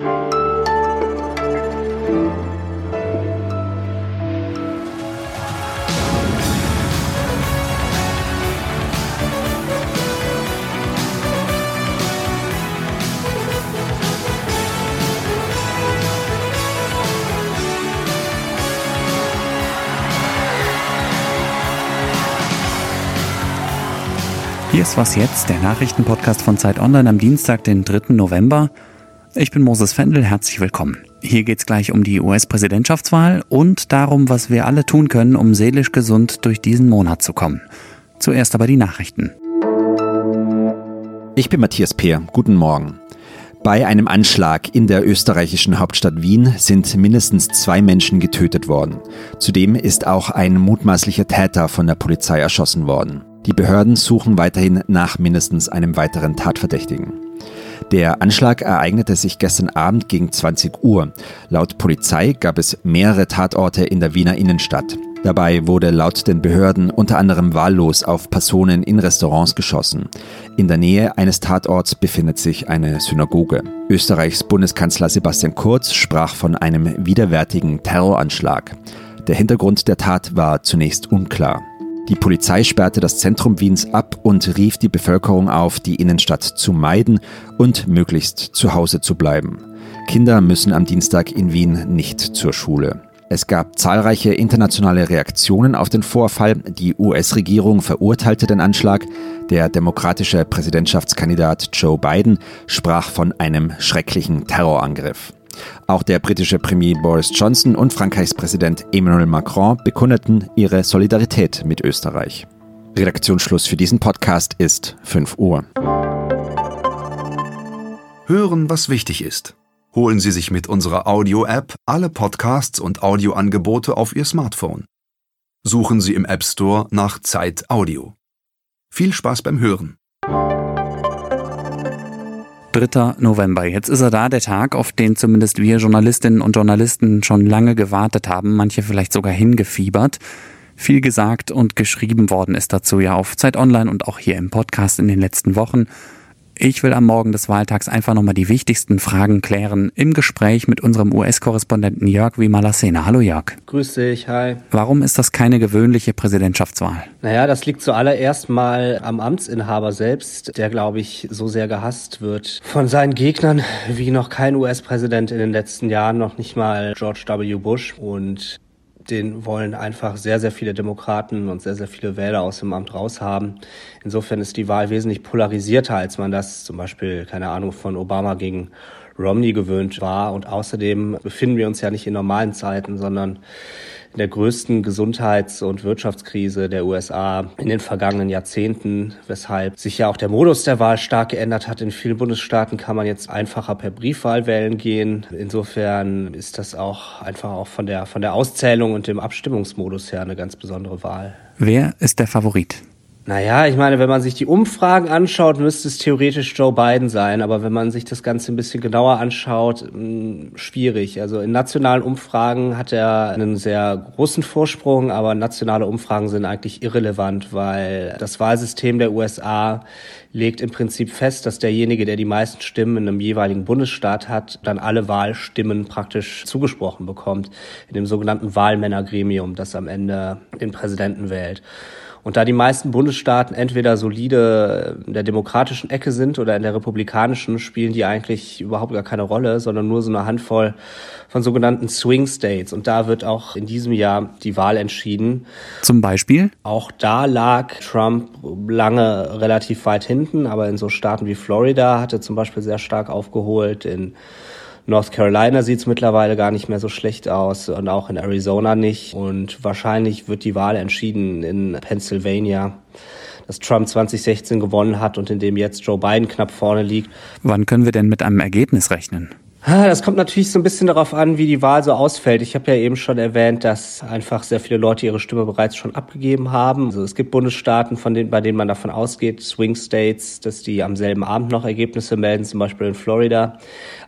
Hier ist was jetzt, der Nachrichtenpodcast von Zeit Online am Dienstag, den 3. November. Ich bin Moses Fendel, herzlich willkommen. Hier geht's gleich um die US-Präsidentschaftswahl und darum, was wir alle tun können, um seelisch gesund durch diesen Monat zu kommen. Zuerst aber die Nachrichten. Ich bin Matthias Peer. Guten Morgen. Bei einem Anschlag in der österreichischen Hauptstadt Wien sind mindestens zwei Menschen getötet worden. Zudem ist auch ein mutmaßlicher Täter von der Polizei erschossen worden. Die Behörden suchen weiterhin nach mindestens einem weiteren Tatverdächtigen. Der Anschlag ereignete sich gestern Abend gegen 20 Uhr. Laut Polizei gab es mehrere Tatorte in der Wiener Innenstadt. Dabei wurde laut den Behörden unter anderem wahllos auf Personen in Restaurants geschossen. In der Nähe eines Tatorts befindet sich eine Synagoge. Österreichs Bundeskanzler Sebastian Kurz sprach von einem widerwärtigen Terroranschlag. Der Hintergrund der Tat war zunächst unklar. Die Polizei sperrte das Zentrum Wiens ab und rief die Bevölkerung auf, die Innenstadt zu meiden und möglichst zu Hause zu bleiben. Kinder müssen am Dienstag in Wien nicht zur Schule. Es gab zahlreiche internationale Reaktionen auf den Vorfall. Die US-Regierung verurteilte den Anschlag. Der demokratische Präsidentschaftskandidat Joe Biden sprach von einem schrecklichen Terrorangriff. Auch der britische Premier Boris Johnson und Frankreichs Präsident Emmanuel Macron bekundeten ihre Solidarität mit Österreich. Redaktionsschluss für diesen Podcast ist 5 Uhr. Hören, was wichtig ist. Holen Sie sich mit unserer Audio-App alle Podcasts und Audioangebote auf Ihr Smartphone. Suchen Sie im App Store nach Zeit Audio. Viel Spaß beim Hören. 3. November. Jetzt ist er da, der Tag, auf den zumindest wir Journalistinnen und Journalisten schon lange gewartet haben, manche vielleicht sogar hingefiebert. Viel gesagt und geschrieben worden ist dazu ja auf Zeit Online und auch hier im Podcast in den letzten Wochen. Ich will am Morgen des Wahltags einfach nochmal die wichtigsten Fragen klären im Gespräch mit unserem US-Korrespondenten Jörg Wimalasena. Hallo Jörg. Grüß dich, hi. Warum ist das keine gewöhnliche Präsidentschaftswahl? Naja, das liegt zuallererst mal am Amtsinhaber selbst, der, glaube ich, so sehr gehasst wird von seinen Gegnern wie noch kein US-Präsident in den letzten Jahren, noch nicht mal George W. Bush. Und den wollen einfach sehr, sehr viele Demokraten und sehr, sehr viele Wähler aus dem Amt raushaben. Insofern ist die Wahl wesentlich polarisierter, als man das zum Beispiel, keine Ahnung, von Obama gegen Romney gewöhnt war. Und außerdem befinden wir uns ja nicht in normalen Zeiten, sondern in der größten Gesundheits- und Wirtschaftskrise der USA in den vergangenen Jahrzehnten, weshalb sich ja auch der Modus der Wahl stark geändert hat. In vielen Bundesstaaten kann man jetzt einfacher per Briefwahl wählen gehen. Insofern ist das auch einfach auch von der, von der Auszählung und dem Abstimmungsmodus her eine ganz besondere Wahl. Wer ist der Favorit? Naja, ich meine, wenn man sich die Umfragen anschaut, müsste es theoretisch Joe Biden sein. Aber wenn man sich das Ganze ein bisschen genauer anschaut, mh, hm, schwierig. Also in nationalen Umfragen hat er einen sehr großen Vorsprung, aber nationale Umfragen sind eigentlich irrelevant, weil das Wahlsystem der USA legt im Prinzip fest, dass derjenige, der die meisten Stimmen in einem jeweiligen Bundesstaat hat, dann alle Wahlstimmen praktisch zugesprochen bekommt in dem sogenannten Wahlmännergremium, das am Ende den Präsidenten wählt. Und da die meisten Bundesstaaten entweder solide in der demokratischen Ecke sind oder in der republikanischen, spielen die eigentlich überhaupt gar keine Rolle, sondern nur so eine Handvoll von sogenannten Swing States. Und da wird auch in diesem Jahr die Wahl entschieden. Zum Beispiel? Auch da lag Trump lange relativ weit hinten, aber in so Staaten wie Florida hat er zum Beispiel sehr stark aufgeholt. In North Carolina sieht es mittlerweile gar nicht mehr so schlecht aus und auch in Arizona nicht. Und wahrscheinlich wird die Wahl entschieden in Pennsylvania, dass Trump 2016 gewonnen hat und in dem jetzt Joe Biden knapp vorne liegt. Wann können wir denn mit einem Ergebnis rechnen? Das kommt natürlich so ein bisschen darauf an, wie die Wahl so ausfällt. Ich habe ja eben schon erwähnt, dass einfach sehr viele Leute ihre Stimme bereits schon abgegeben haben. Also es gibt Bundesstaaten, von denen, bei denen man davon ausgeht, Swing States, dass die am selben Abend noch Ergebnisse melden, zum Beispiel in Florida.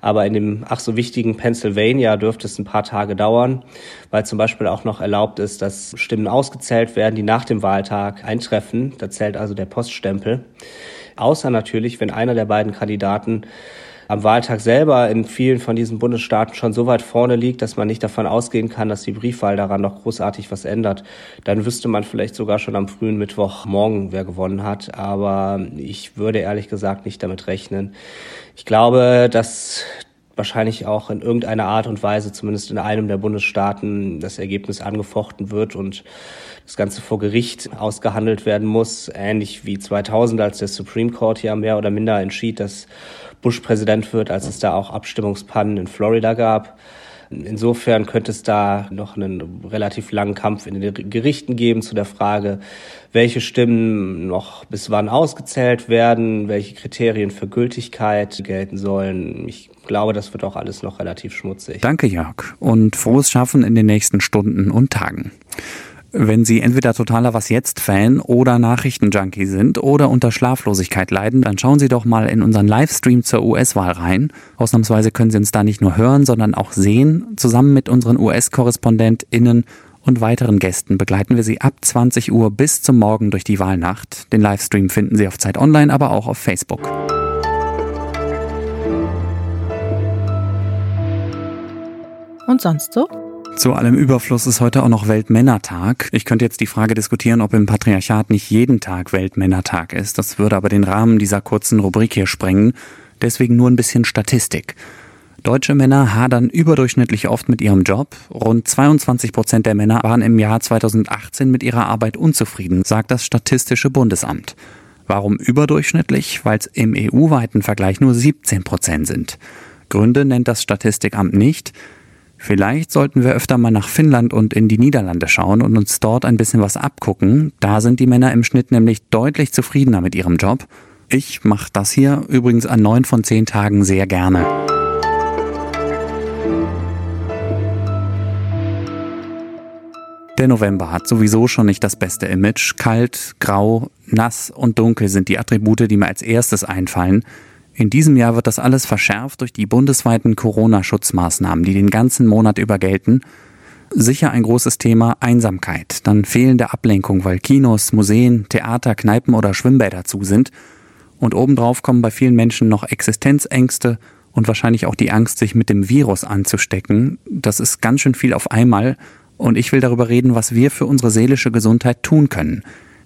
Aber in dem ach so wichtigen Pennsylvania dürfte es ein paar Tage dauern, weil zum Beispiel auch noch erlaubt ist, dass Stimmen ausgezählt werden, die nach dem Wahltag eintreffen. Da zählt also der Poststempel. Außer natürlich, wenn einer der beiden Kandidaten am Wahltag selber in vielen von diesen Bundesstaaten schon so weit vorne liegt, dass man nicht davon ausgehen kann, dass die Briefwahl daran noch großartig was ändert, dann wüsste man vielleicht sogar schon am frühen Mittwochmorgen, wer gewonnen hat. Aber ich würde ehrlich gesagt nicht damit rechnen. Ich glaube, dass wahrscheinlich auch in irgendeiner Art und Weise, zumindest in einem der Bundesstaaten, das Ergebnis angefochten wird und das Ganze vor Gericht ausgehandelt werden muss, ähnlich wie 2000, als der Supreme Court ja mehr oder minder entschied, dass Bush Präsident wird, als es da auch Abstimmungspannen in Florida gab. Insofern könnte es da noch einen relativ langen Kampf in den Gerichten geben zu der Frage, welche Stimmen noch bis wann ausgezählt werden, welche Kriterien für Gültigkeit gelten sollen. Ich glaube, das wird auch alles noch relativ schmutzig. Danke, Jörg, und frohes Schaffen in den nächsten Stunden und Tagen. Wenn Sie entweder totaler Was jetzt Fan oder Nachrichtenjunkie sind oder unter Schlaflosigkeit leiden, dann schauen Sie doch mal in unseren Livestream zur US-Wahl rein. Ausnahmsweise können Sie uns da nicht nur hören, sondern auch sehen. Zusammen mit unseren US-KorrespondentInnen und weiteren Gästen begleiten wir Sie ab 20 Uhr bis zum Morgen durch die Wahlnacht. Den Livestream finden Sie auf Zeit Online, aber auch auf Facebook. Und sonst so? Zu allem Überfluss ist heute auch noch Weltmännertag. Ich könnte jetzt die Frage diskutieren, ob im Patriarchat nicht jeden Tag Weltmännertag ist. Das würde aber den Rahmen dieser kurzen Rubrik hier sprengen. Deswegen nur ein bisschen Statistik. Deutsche Männer hadern überdurchschnittlich oft mit ihrem Job. Rund 22 Prozent der Männer waren im Jahr 2018 mit ihrer Arbeit unzufrieden, sagt das Statistische Bundesamt. Warum überdurchschnittlich? Weil es im EU-weiten Vergleich nur 17 Prozent sind. Gründe nennt das Statistikamt nicht. Vielleicht sollten wir öfter mal nach Finnland und in die Niederlande schauen und uns dort ein bisschen was abgucken. Da sind die Männer im Schnitt nämlich deutlich zufriedener mit ihrem Job. Ich mache das hier übrigens an neun von zehn Tagen sehr gerne. Der November hat sowieso schon nicht das beste Image. Kalt, grau, nass und dunkel sind die Attribute, die mir als erstes einfallen. In diesem Jahr wird das alles verschärft durch die bundesweiten Corona-Schutzmaßnahmen, die den ganzen Monat über gelten. Sicher ein großes Thema Einsamkeit, dann fehlende Ablenkung, weil Kinos, Museen, Theater, Kneipen oder Schwimmbäder zu sind. Und obendrauf kommen bei vielen Menschen noch Existenzängste und wahrscheinlich auch die Angst, sich mit dem Virus anzustecken. Das ist ganz schön viel auf einmal. Und ich will darüber reden, was wir für unsere seelische Gesundheit tun können.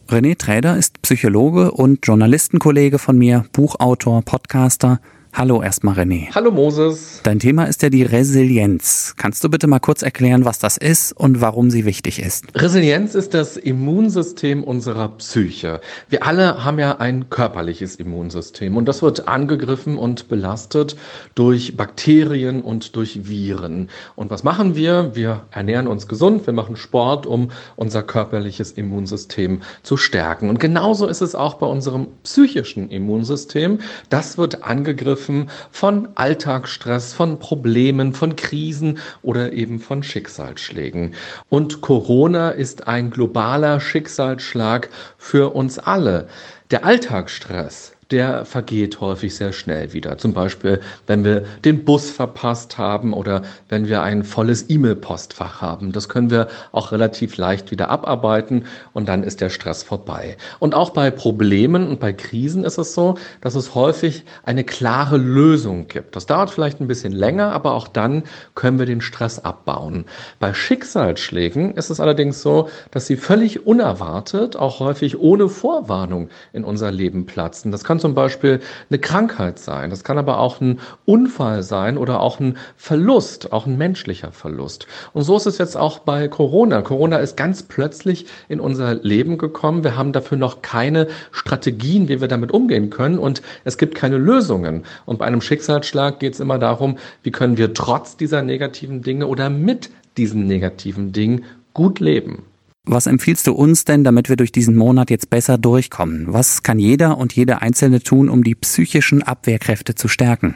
René Träder ist Psychologe und Journalistenkollege von mir, Buchautor, Podcaster. Hallo erstmal René. Hallo Moses. Dein Thema ist ja die Resilienz. Kannst du bitte mal kurz erklären, was das ist und warum sie wichtig ist? Resilienz ist das Immunsystem unserer Psyche. Wir alle haben ja ein körperliches Immunsystem und das wird angegriffen und belastet durch Bakterien und durch Viren. Und was machen wir? Wir ernähren uns gesund, wir machen Sport, um unser körperliches Immunsystem zu stärken. Und genauso ist es auch bei unserem psychischen Immunsystem. Das wird angegriffen Angriffen, von Alltagsstress, von Problemen, von Krisen oder eben von Schicksalsschlägen. Und Corona ist ein globaler Schicksalsschlag für uns alle. Der Alltagsstress, der vergeht häufig sehr schnell wieder. Zum Beispiel, wenn wir den Bus verpasst haben oder wenn wir ein volles E-Mail-Postfach haben. Das können wir auch relativ leicht wieder abarbeiten und dann ist der Stress vorbei. Und auch bei Problemen und bei Krisen ist es so, dass es häufig eine klare Lösung gibt. Das dauert vielleicht ein bisschen länger, aber auch dann können wir den Stress abbauen. Bei Schicksalsschlägen ist es allerdings so, dass sie völlig unerwartet, auch häufig ohne Vorwarnung in unser Leben platzen. Das kann kann zum Beispiel eine Krankheit sein, das kann aber auch ein Unfall sein oder auch ein Verlust, auch ein menschlicher Verlust. Und so ist es jetzt auch bei Corona. Corona ist ganz plötzlich in unser Leben gekommen. Wir haben dafür noch keine Strategien, wie wir damit umgehen können und es gibt keine Lösungen. Und bei einem Schicksalsschlag geht es immer darum, wie können wir trotz dieser negativen Dinge oder mit diesen negativen Dingen gut leben. Was empfiehlst du uns denn, damit wir durch diesen Monat jetzt besser durchkommen? Was kann jeder und jede Einzelne tun, um die psychischen Abwehrkräfte zu stärken?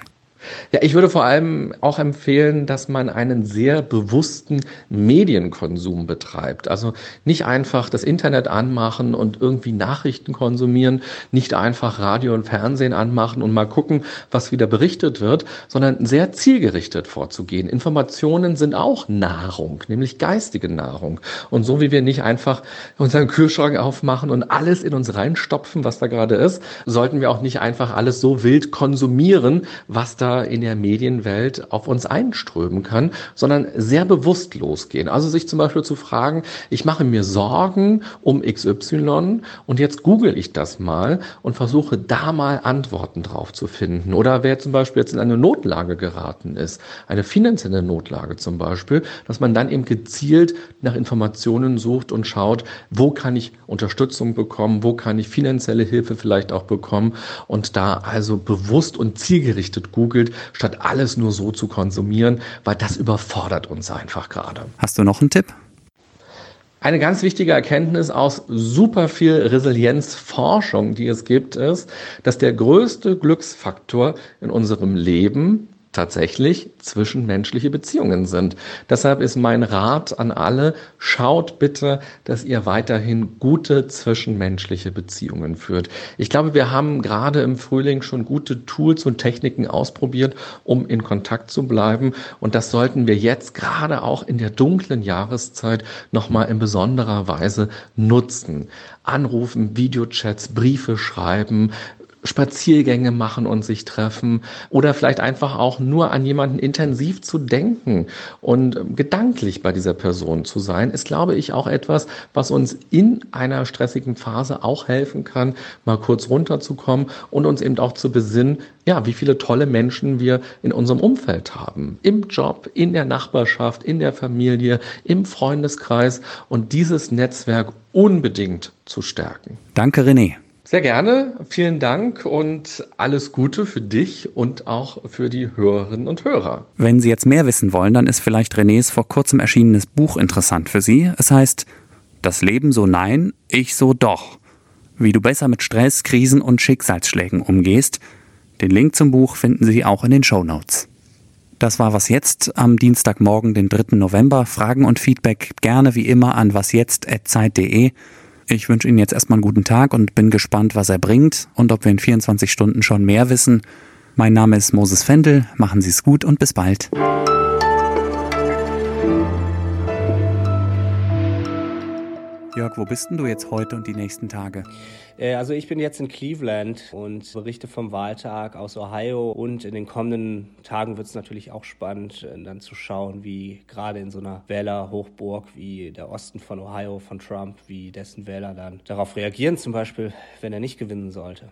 Ja, ich würde vor allem auch empfehlen, dass man einen sehr bewussten Medienkonsum betreibt. Also nicht einfach das Internet anmachen und irgendwie Nachrichten konsumieren, nicht einfach Radio und Fernsehen anmachen und mal gucken, was wieder berichtet wird, sondern sehr zielgerichtet vorzugehen. Informationen sind auch Nahrung, nämlich geistige Nahrung. Und so wie wir nicht einfach unseren Kühlschrank aufmachen und alles in uns reinstopfen, was da gerade ist, sollten wir auch nicht einfach alles so wild konsumieren, was da in der Medienwelt auf uns einströmen kann, sondern sehr bewusst losgehen. Also sich zum Beispiel zu fragen, ich mache mir Sorgen um XY und jetzt google ich das mal und versuche da mal Antworten drauf zu finden. Oder wer zum Beispiel jetzt in eine Notlage geraten ist, eine finanzielle Notlage zum Beispiel, dass man dann eben gezielt nach Informationen sucht und schaut, wo kann ich Unterstützung bekommen, wo kann ich finanzielle Hilfe vielleicht auch bekommen und da also bewusst und zielgerichtet googelt, statt alles nur so zu konsumieren, weil das überfordert uns einfach gerade. Hast du noch einen Tipp? Eine ganz wichtige Erkenntnis aus super viel Resilienzforschung, die es gibt, ist, dass der größte Glücksfaktor in unserem Leben tatsächlich zwischenmenschliche Beziehungen sind. Deshalb ist mein Rat an alle, schaut bitte, dass ihr weiterhin gute zwischenmenschliche Beziehungen führt. Ich glaube, wir haben gerade im Frühling schon gute Tools und Techniken ausprobiert, um in Kontakt zu bleiben. Und das sollten wir jetzt gerade auch in der dunklen Jahreszeit nochmal in besonderer Weise nutzen. Anrufen, Videochats, Briefe schreiben, Spaziergänge machen und sich treffen oder vielleicht einfach auch nur an jemanden intensiv zu denken und ähm, gedanklich bei dieser Person zu sein, ist, glaube ich, auch etwas, was uns in einer stressigen Phase auch helfen kann, mal kurz runterzukommen und uns eben auch zu besinnen, ja, wie viele tolle Menschen wir in unserem Umfeld haben. Im Job, in der Nachbarschaft, in der Familie, im Freundeskreis und dieses Netzwerk unbedingt zu stärken. Danke, René. Sehr gerne, vielen Dank und alles Gute für dich und auch für die Hörerinnen und Hörer. Wenn Sie jetzt mehr wissen wollen, dann ist vielleicht Renés vor kurzem erschienenes Buch interessant für Sie. Es heißt Das Leben so nein, ich so doch. Wie du besser mit Stress, Krisen und Schicksalsschlägen umgehst. Den Link zum Buch finden Sie auch in den Show Notes. Das war was jetzt am Dienstagmorgen, den 3. November. Fragen und Feedback gerne wie immer an wasjetzt.zeit.de. Ich wünsche Ihnen jetzt erstmal einen guten Tag und bin gespannt, was er bringt und ob wir in 24 Stunden schon mehr wissen. Mein Name ist Moses Fendel, machen Sie es gut und bis bald. Jörg, wo bist denn du jetzt heute und die nächsten Tage? Äh, also ich bin jetzt in Cleveland und berichte vom Wahltag aus Ohio und in den kommenden Tagen wird es natürlich auch spannend, äh, dann zu schauen, wie gerade in so einer Wählerhochburg wie der Osten von Ohio von Trump, wie dessen Wähler dann darauf reagieren, zum Beispiel, wenn er nicht gewinnen sollte.